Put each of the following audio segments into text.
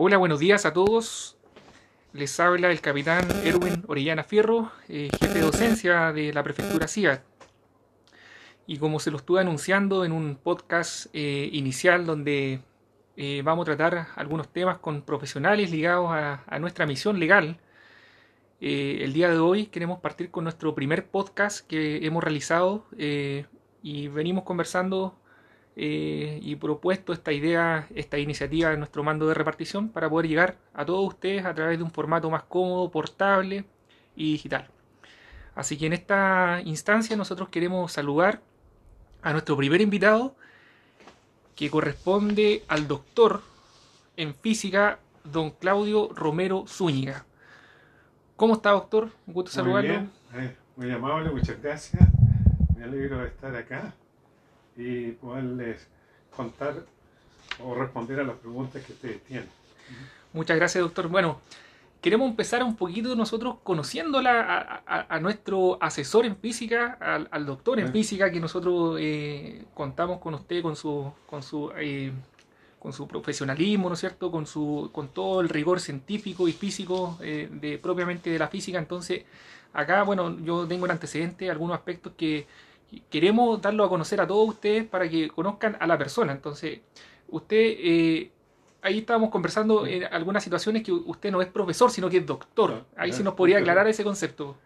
Hola, buenos días a todos. Les habla el capitán Erwin Orellana Fierro, eh, jefe de docencia de la prefectura CIA. Y como se lo estuve anunciando en un podcast eh, inicial donde eh, vamos a tratar algunos temas con profesionales ligados a, a nuestra misión legal, el día de hoy queremos partir con nuestro primer podcast que hemos realizado y venimos conversando eh, y propuesto esta idea, esta iniciativa de nuestro mando de repartición para poder llegar a todos ustedes a través de un formato más cómodo, portable y digital. Así que en esta instancia nosotros queremos saludar a nuestro primer invitado que corresponde al doctor en física, don Claudio Romero Zúñiga. ¿Cómo está, doctor? Un gusto saludarlo. Muy, bien. muy amable, muchas gracias. Me alegro de estar acá y poderles contar o responder a las preguntas que ustedes tienen. Muchas gracias, doctor. Bueno, queremos empezar un poquito nosotros conociéndola a, nuestro asesor en física, al, doctor en física, que nosotros eh, contamos con usted, con su, con su, eh, con su profesionalismo, ¿no es cierto? Con, su, con todo el rigor científico y físico eh, de, propiamente de la física. Entonces, acá, bueno, yo tengo en antecedente algunos aspectos que queremos darlo a conocer a todos ustedes para que conozcan a la persona. Entonces, usted, eh, ahí estábamos conversando en algunas situaciones que usted no es profesor, sino que es doctor. Ah, ahí sí nos podría aclarar ese concepto.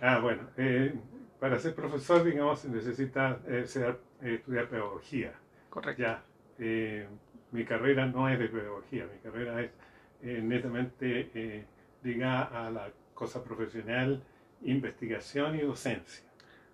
Ah, bueno, eh, para ser profesor, digamos, se necesita eh, estudiar pedagogía. Correcto. Ya, mi carrera no es de pedagogía, mi carrera es netamente ligada a la cosa profesional, investigación y docencia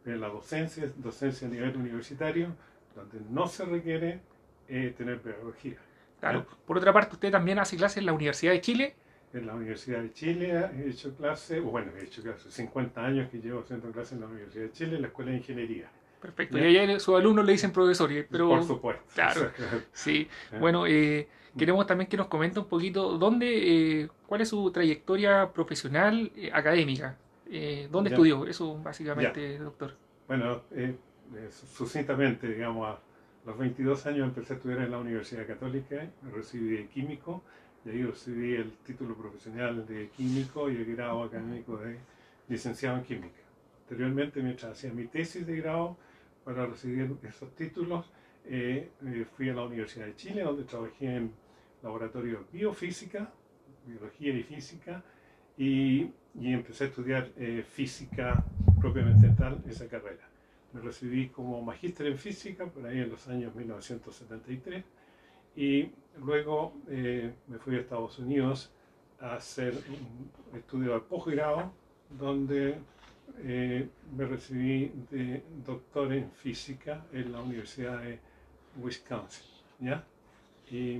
de la docencia, docencia a nivel universitario, donde no se requiere eh, tener pedagogía. Claro. Por otra parte, usted también hace clases en la Universidad de Chile. En la Universidad de Chile he hecho clases, bueno, he hecho clases, 50 años que llevo haciendo clases en la Universidad de Chile, en la Escuela de Ingeniería. Perfecto. Y allá sus alumnos le dicen profesor, pero... Por supuesto. Claro. Sí. Bueno, eh, queremos también que nos comente un poquito dónde, eh, cuál es su trayectoria profesional académica. Eh, ¿Dónde estudió? Eso básicamente, doctor. Bueno, eh, eh, sucintamente, digamos, a los 22 años empecé a estudiar en la Universidad Católica, recibí de químico, y ahí recibí el título profesional de químico y el grado académico de licenciado en química. Anteriormente, mientras hacía mi tesis de grado para recibir esos títulos, fui a la Universidad de Chile, donde trabajé en laboratorio de biofísica, biología y física, y y empecé a estudiar eh, física propiamente tal, esa carrera. Me recibí como magíster en física por ahí en los años 1973 y luego eh, me fui a Estados Unidos a hacer un estudio de posgrado donde eh, me recibí de doctor en física en la Universidad de Wisconsin. ¿ya? Y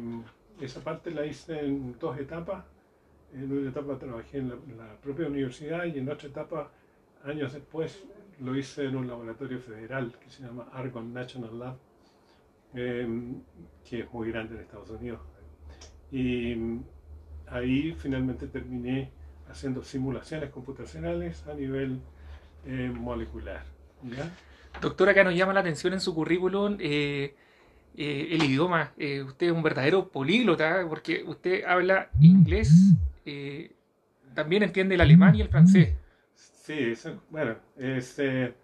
esa parte la hice en dos etapas en una etapa trabajé en la, propia universidad y en otra etapa, años después, lo hice en un laboratorio federal que se llama Argonne National Lab, em, que es muy grande en Estados Unidos. Y ahí finalmente terminé haciendo simulaciones computacionales a nivel eh, molecular. Doctor, acá nos llama la atención en su currículum eh, eh, el idioma. usted es un verdadero políglota porque usted habla inglés, eh, también entiende el alemán y el francés. Sí, bueno, este,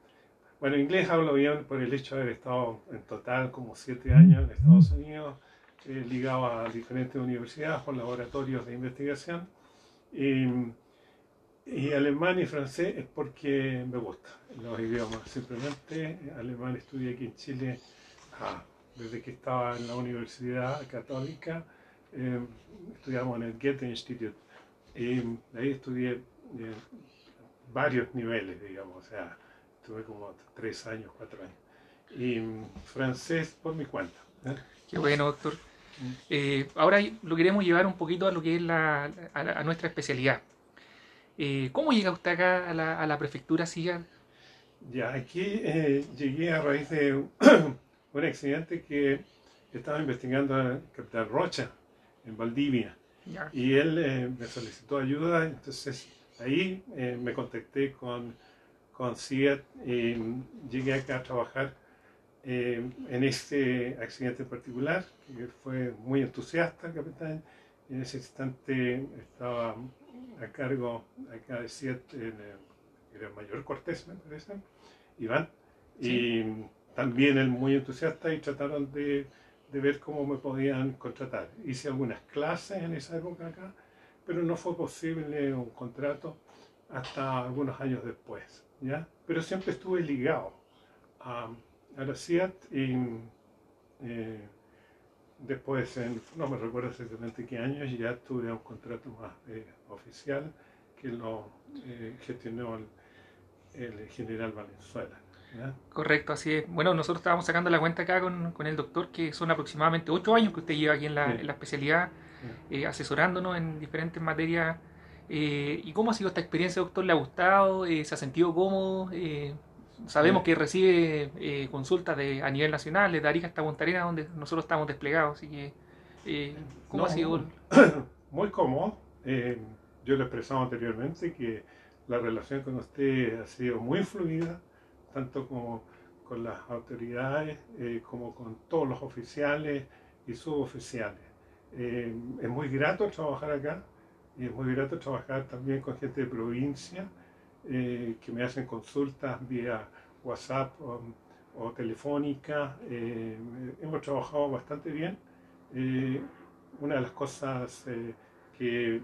bueno, inglés hablo bien por el hecho de haber estado en total como siete años en Estados Unidos, eh, ligado a diferentes universidades con laboratorios de investigación. Y, y, alemán y francés es porque me gustan los idiomas. Simplemente alemán estudié aquí en Chile ah, desde que estaba en la Universidad Católica. Eh, estudiamos en el Goethe Institute y ahí estudié eh, varios niveles, digamos, o sea, estuve como tres años, cuatro años. Y francés por mi cuenta. ¿eh? Qué bueno, doctor. Mm. Eh, ahora lo queremos llevar un poquito a lo que es la, a, nuestra especialidad. ¿Cómo llega usted acá a la, a la prefectura SIGA? Ya, aquí llegué a raíz de un accidente que estaba investigando en Capital Rocha, en Valdivia. Y él eh, me solicitó ayuda, entonces ahí eh, me contacté con, con CIAT y llegué acá a trabajar eh, en este accidente en particular, que fue muy entusiasta el capitán, En ese instante estaba a cargo acá de siete, era Mayor Cortés, me parece, Iván, y también él muy entusiasta y trataron de, de, ver cómo me podían contratar. Hice algunas clases en esa época acá, pero no fue posible un contrato hasta algunos años después, ¿ya? Pero siempre estuve ligado a, a la CIAT y eh, después, no me recuerdo exactamente qué años, ya tuve un contrato más eh, oficial que lo eh, gestionó el, general Valenzuela. Correcto, así es. Bueno, nosotros estábamos sacando la cuenta acá con, con el doctor, que son aproximadamente ocho años que usted lleva aquí en la, en la especialidad, eh, asesorándonos en diferentes materias. Eh, ¿Y cómo ha sido esta experiencia, doctor? ¿Le ha gustado? Eh, ¿Se ha sentido cómodo? sabemos que recibe consultas de, a nivel nacional, de Arica hasta Punta Arenas, donde nosotros estamos desplegados. Así que, ¿cómo ha sido? Muy cómodo. yo le he expresado anteriormente que la relación con usted ha sido muy fluida, tanto como con las autoridades, eh, como con todos los oficiales y suboficiales. Eh, es muy grato trabajar acá y es muy grato trabajar también con gente de provincia eh, que me hacen consultas vía WhatsApp o, telefónica. hemos trabajado bastante bien. una de las cosas que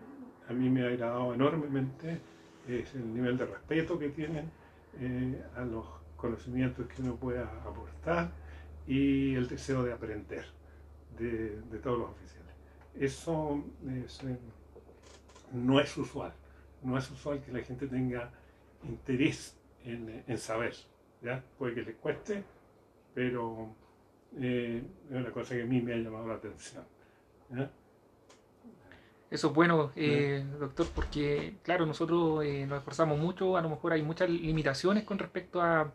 a mí me ha agradado enormemente es el nivel de respeto que tienen eh, a los conocimientos que uno pueda aportar y el deseo de aprender de, todos los oficiales. Eso eh, no es usual, no es usual que la gente tenga interés en, saber, ¿ya? puede que le cueste, pero eh, es una cosa que a mí me ha llamado la atención. Eso es bueno, eh, doctor, porque claro, nosotros eh, nos esforzamos mucho, a lo mejor hay muchas limitaciones con respecto a,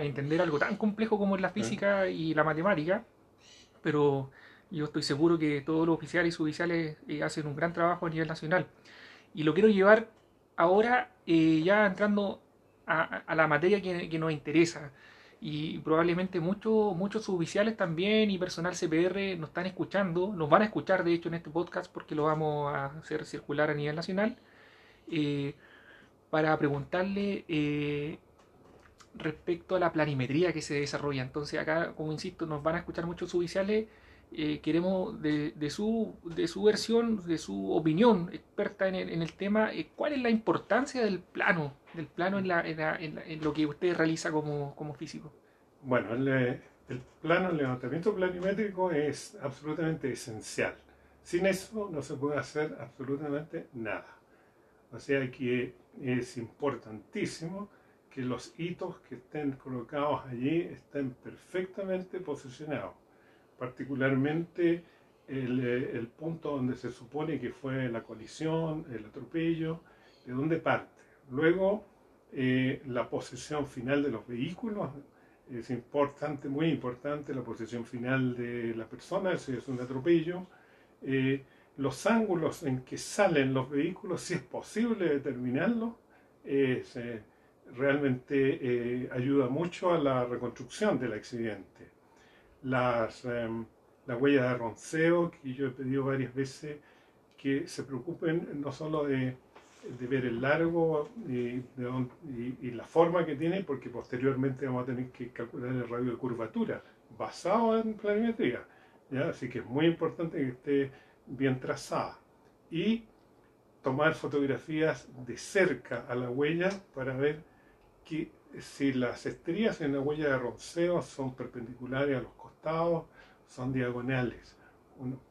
entender algo tan complejo como es la física y la matemática, pero yo estoy seguro que todos los oficiales y suboficiales eh, hacen un gran trabajo a nivel nacional. Y lo quiero llevar ahora ya entrando a, la materia que, que nos interesa y probablemente muchos muchos suboficiales también y personal CPR nos están escuchando, nos van a escuchar de hecho en este podcast porque lo vamos a hacer circular a nivel nacional, eh, para preguntarle eh, respecto a la planimetría que se desarrolla. Entonces acá, como insisto, nos van a escuchar muchos suboficiales, eh, queremos de, su, de su versión, de su opinión experta en el, en el tema, cuál es la importancia del plano del plano en, la, en, lo que usted realiza como, como físico? Bueno, el, el, plano, el levantamiento planimétrico es absolutamente esencial. Sin eso no se puede hacer absolutamente nada. O sea que es importantísimo que los hitos que estén colocados allí estén perfectamente posicionados. Particularmente el, el punto donde se supone que fue la colisión, el atropello, de dónde parte Luego, eh, la posición final de los vehículos, es importante, muy importante la posición final de la persona, si es un atropello. Eh, los ángulos en que salen los vehículos, si es posible determinarlo, eh, realmente ayuda mucho a la reconstrucción del accidente. Las, em, la huella de ronceo, que yo he pedido varias veces que se preocupen no solo de de ver el largo y, y, la forma que tiene, porque posteriormente vamos a tener que calcular el radio de curvatura basado en planimetría. ¿ya? Así que es muy importante que esté bien trazada. Y tomar fotografías de cerca a la huella para ver que si las estrías en la huella de ronceo son perpendiculares a los son diagonales.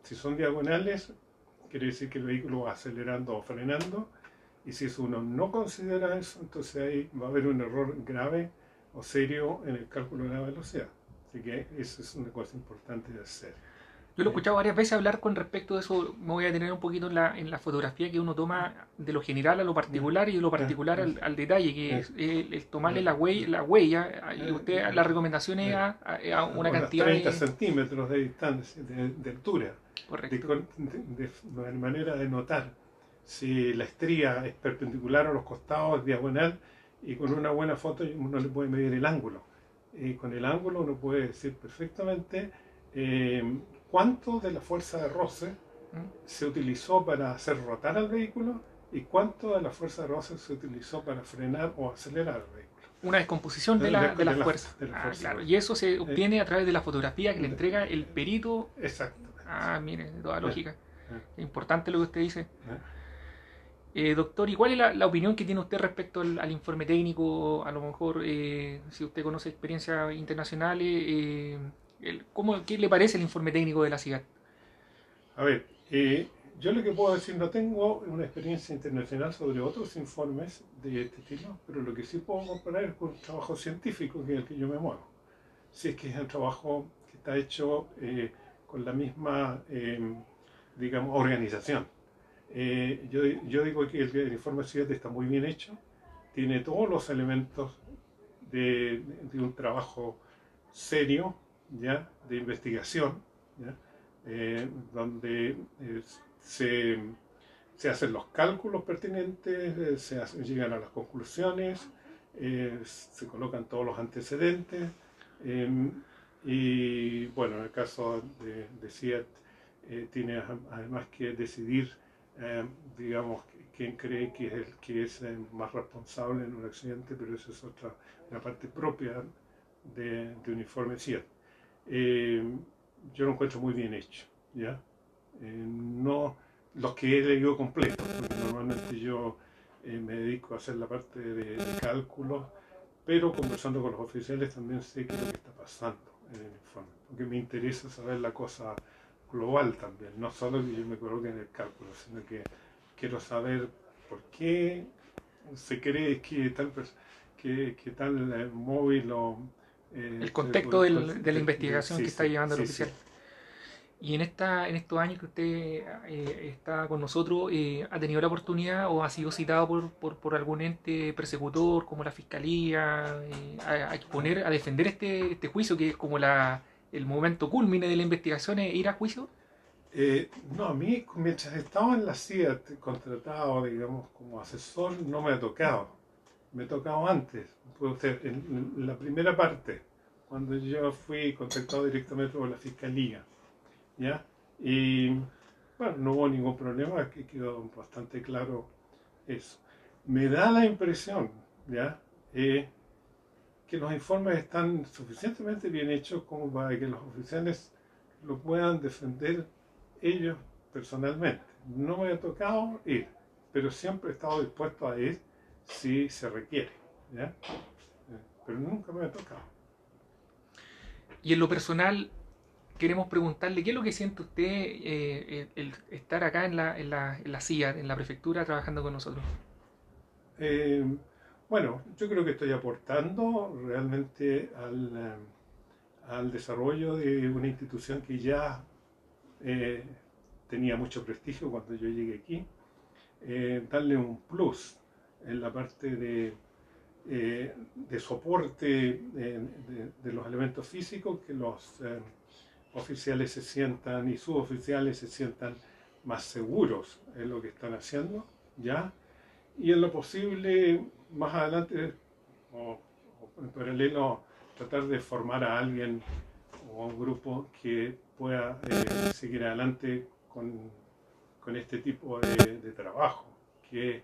si son diagonales, quiere decir que el vehículo va acelerando o frenando y si uno no considera eso, entonces ahí va a haber un error grave o serio en el cálculo de la velocidad. Así que eso es una cosa importante de hacer. Yo lo he escuchado varias veces hablar con respecto de eso. Me voy a tener un poquito en la, en la fotografía que uno toma de lo general a lo particular y de lo particular al, detalle, que es el, tomarle la huella, la huella y usted la recomendación es a, a, una cantidad 30 de... centímetros de distancia, de, altura. Correcto. De, de, manera de notar si la estría es perpendicular a los costados, es diagonal, y con una buena foto uno le puede medir el ángulo. Y con el ángulo uno puede decir perfectamente eh, cuánto de la fuerza de roce se utilizó para hacer rotar al vehículo y cuánto de la fuerza de roce se utilizó para frenar o acelerar el vehículo. Una descomposición de, la, de, la, fuerza. Ah, claro. Y eso se obtiene a través de la fotografía que le entrega el perito. Exacto. Ah, mire, toda lógica. Es importante lo que usted dice. Eh, doctor, ¿y cuál es la, opinión que tiene usted respecto al, informe técnico? A lo mejor, eh, si usted conoce experiencias internacionales, eh, ¿cómo, ¿qué le parece el informe técnico de la CIGAT? A ver, yo lo que puedo decir, no tengo una experiencia internacional sobre otros informes de este estilo, pero lo que sí puedo comparar es con un trabajo científico que es el que yo me muevo. Si es que es el trabajo que está hecho con la misma, digamos, organización. Eh, yo, yo, digo que el, informe CIAT está muy bien hecho, tiene todos los elementos de, de un trabajo serio, ¿ya? de investigación, eh, donde eh, se, se, hacen los cálculos pertinentes, se llegan a las conclusiones, se colocan todos los antecedentes. y bueno, en el caso de, de CIAT, tiene además que decidir eh, digamos, quién cree que es el que es más responsable en un accidente, pero eso es otra una parte propia de, de uniforme CIAT. Eh, yo lo encuentro muy bien hecho, ¿ya? Eh, no los que he leído completos, porque normalmente yo me dedico a hacer la parte de, de cálculos, pero conversando con los oficiales también sé qué es lo que está pasando en el informe, porque me interesa saber la cosa global también, no solo que yo me coloque en el cálculo, sino que quiero saber por qué se cree que tal, que, que tal eh, móvil o... Eh, el contexto del, de la investigación que está llevando el oficial. Y en, esta, en estos años que usted eh, está con nosotros, ¿ha tenido la oportunidad o ha sido citado por, por, por algún ente persecutor como la Fiscalía a, a, exponer, a defender este, este juicio que es como la, el momento culmine de la investigación es ir a juicio? Eh, no, a mí, mientras estaba en la CIA contratado, digamos, como asesor, no me ha tocado. Me ha tocado antes, puede ser, en, la primera parte, cuando yo fui contactado directamente por la fiscalía. ¿Ya? Y bueno, no hubo ningún problema, que quedó bastante claro eso. Me da la impresión, ¿ya? Eh, que los informes están suficientemente bien hechos como para que los oficiales lo puedan defender ellos personalmente. No me ha tocado ir, pero siempre he estado dispuesto a ir si se requiere. ¿ya? Pero nunca me ha tocado. Y en lo personal, queremos preguntarle, ¿qué es lo que siente usted eh, el, estar acá en la, en, la, en la CIA, en la prefectura, trabajando con nosotros? Eh, bueno, yo creo que estoy aportando realmente al, eh, al desarrollo de una institución que ya eh, tenía mucho prestigio cuando yo llegué aquí, eh, darle un plus en la parte de, de soporte de, de, los elementos físicos, que los oficiales se sientan y suboficiales se sientan más seguros en lo que están haciendo, ¿ya? Y en lo posible más adelante o, en paralelo tratar de formar a alguien o a un grupo que pueda eh, seguir adelante con, con, este tipo de, trabajo, que,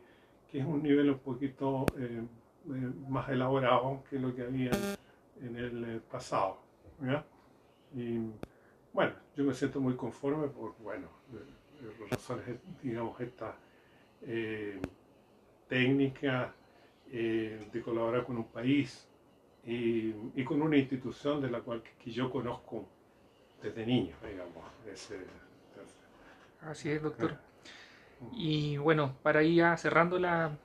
que, es un nivel un poquito eh, eh, más elaborado que lo que había en el pasado. Y bueno, yo me siento muy conforme por, bueno, razones, digamos, esta técnica eh, de colaborar con un país y, y, con una institución de la cual que, yo conozco desde niño, digamos. Así es, doctor. Y bueno, para ir cerrando la,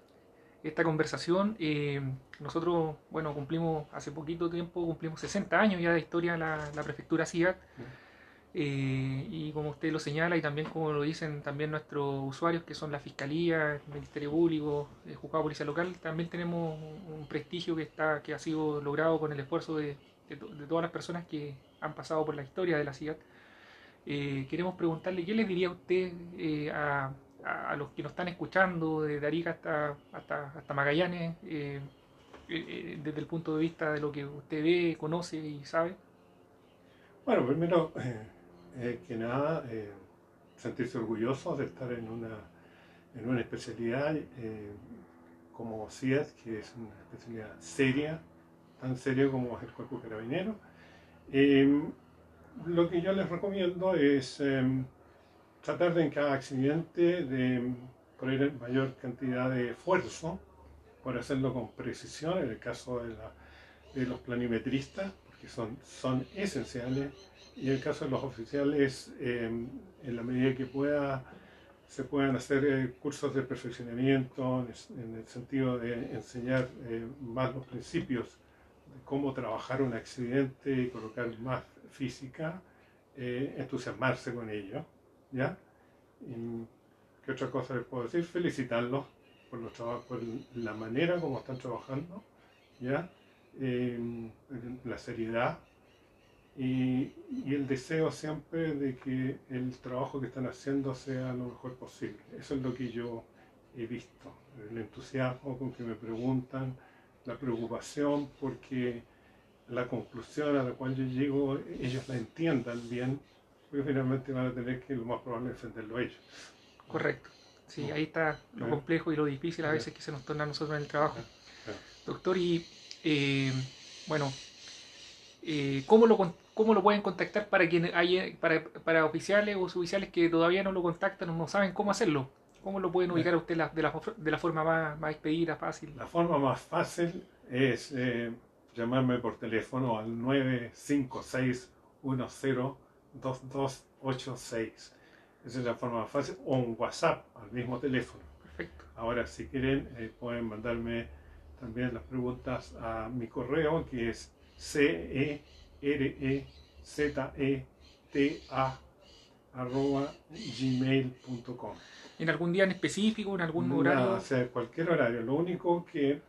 esta conversación, eh, nosotros, bueno, cumplimos hace poquito tiempo, cumplimos 60 años ya de historia la, la prefectura CIAT. Eh, y como usted lo señala y también como lo dicen también nuestros usuarios que son la Fiscalía, el Ministerio Público, el Juzgado de Policía Local, también tenemos un prestigio que, está, que ha sido logrado con el esfuerzo de, de, todas las personas que han pasado por la historia de la ciudad. Eh, queremos preguntarle, ¿qué les diría usted a, a, los que nos están escuchando desde Arica hasta, hasta, hasta Magallanes, desde el punto de vista de lo que usted ve, conoce y sabe? Bueno, primero eh, que nada, eh, sentirse orgullosos de estar en una, en una especialidad eh, como CIED, que es una especialidad seria, tan seria como es el cuerpo carabinero. Eh, lo que yo les recomiendo es tratar de en cada accidente de poner mayor cantidad de esfuerzo por hacerlo con precisión, en el caso de, los planimetristas, porque son, son esenciales, y en el caso de los oficiales, em, en la medida que pueda, se puedan hacer eh, cursos de perfeccionamiento en el sentido de enseñar eh, más los principios de cómo trabajar un accidente y colocar más física, eh, entusiasmarse con ello, ¿ya? Y, ¿Qué otra cosa les puedo decir? Felicitarlos por, los por la manera como están trabajando, ¿ya? la seriedad y, y, el deseo siempre de que el trabajo que están haciendo sea lo mejor posible. Eso es lo que yo he visto, el entusiasmo con que me preguntan, la preocupación porque la conclusión a la cual yo llego, ellos la entiendan bien, porque finalmente van a tener que lo más probable es entenderlo ellos. Correcto. Sí, ahí está lo complejo y lo difícil a veces que se nos torna a nosotros en el trabajo. Doctor, y eh, bueno, eh, ¿cómo, lo, ¿cómo lo pueden contactar para, quien hay, para, para oficiales o suboficiales que todavía no lo contactan o no saben cómo hacerlo? ¿Cómo lo pueden ubicar a usted de, la, de la forma más, más expedita, fácil? La forma más fácil es eh, llamarme por teléfono al 956102286. Esa es la forma más fácil. O un WhatsApp al mismo teléfono. Perfecto. Ahora, si quieren, eh, pueden mandarme también las preguntas a mi correo, que es C-E-R-E-Z-E-T-A arroba gmail.com. ¿En algún día en específico, en algún Nada, horario? O sea, cualquier horario. Lo único que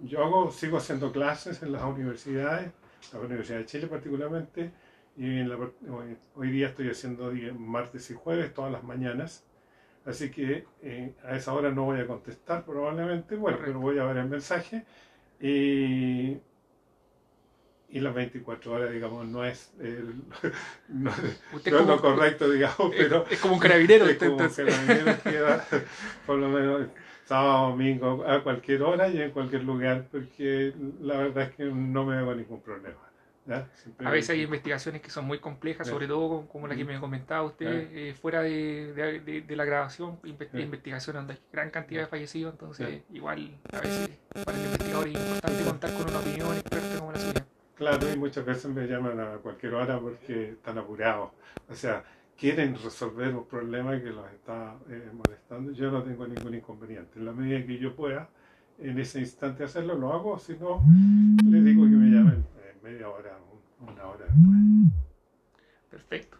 yo hago, sigo haciendo clases en las universidades, la Universidad de Chile particularmente, y en la, hoy, día estoy haciendo martes y jueves todas las mañanas. Así que eh, a esa hora no voy a contestar probablemente, bueno, pero voy a ver el mensaje. Y, y las 24 horas, digamos, no es, el, no, Usted no es como- lo correcto, digamos, pero es, es como un carabinero. es como entonces. carabinero que va, por lo menos sábado, domingo, a cualquier hora y en cualquier lugar, porque la verdad es que no me hago ningún problema. A veces hay investigaciones que son muy complejas, sobre todo como la que me comentaba usted, eh, fuera de, de- de- de la grabación, inve- Sí. investigaciones donde hay gran cantidad de fallecidos, entonces igual a veces para el investigador es importante contar con una opinión experta como la suya. Claro, y muchas veces me llaman a cualquier hora porque están apurados. O sea, quieren resolver un problema que los está eh, molestando. Yo no tengo ningún inconveniente. En la medida que yo pueda, en ese instante hacerlo, lo hago. Si no, les digo que me llamen media hora, una hora después. Perfecto.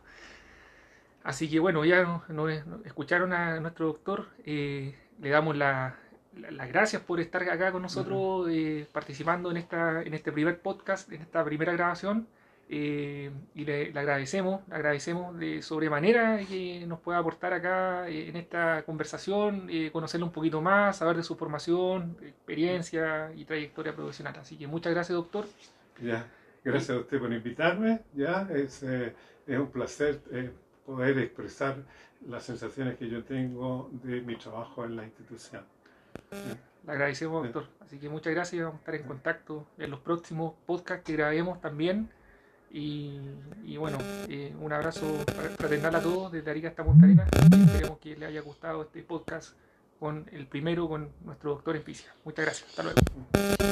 Así que bueno, ya nos, escucharon a nuestro doctor. eh, le damos la- la- las gracias por estar acá con nosotros, eh, participando en, esta, en este primer podcast, en esta primera grabación. eh, y le, le agradecemos, le agradecemos de sobremanera que nos pueda aportar acá eh, en esta conversación, eh, conocerlo un poquito más, saber de su formación, experiencia y trayectoria profesional. Así que muchas gracias, doctor. Ya, gracias a usted por invitarme. Ya, es, eh, es un placer eh, poder expresar las sensaciones que yo tengo de mi trabajo en la institución. Le agradecemos, doctor. Así que muchas gracias. Vamos a estar en contacto en los próximos podcasts que grabemos también. Y, y bueno, eh, un abrazo fraternal a todos desde Arica hasta Punta Arenas. Esperemos que les haya gustado este podcast con el primero con nuestro doctor en física. Muchas gracias. Hasta luego.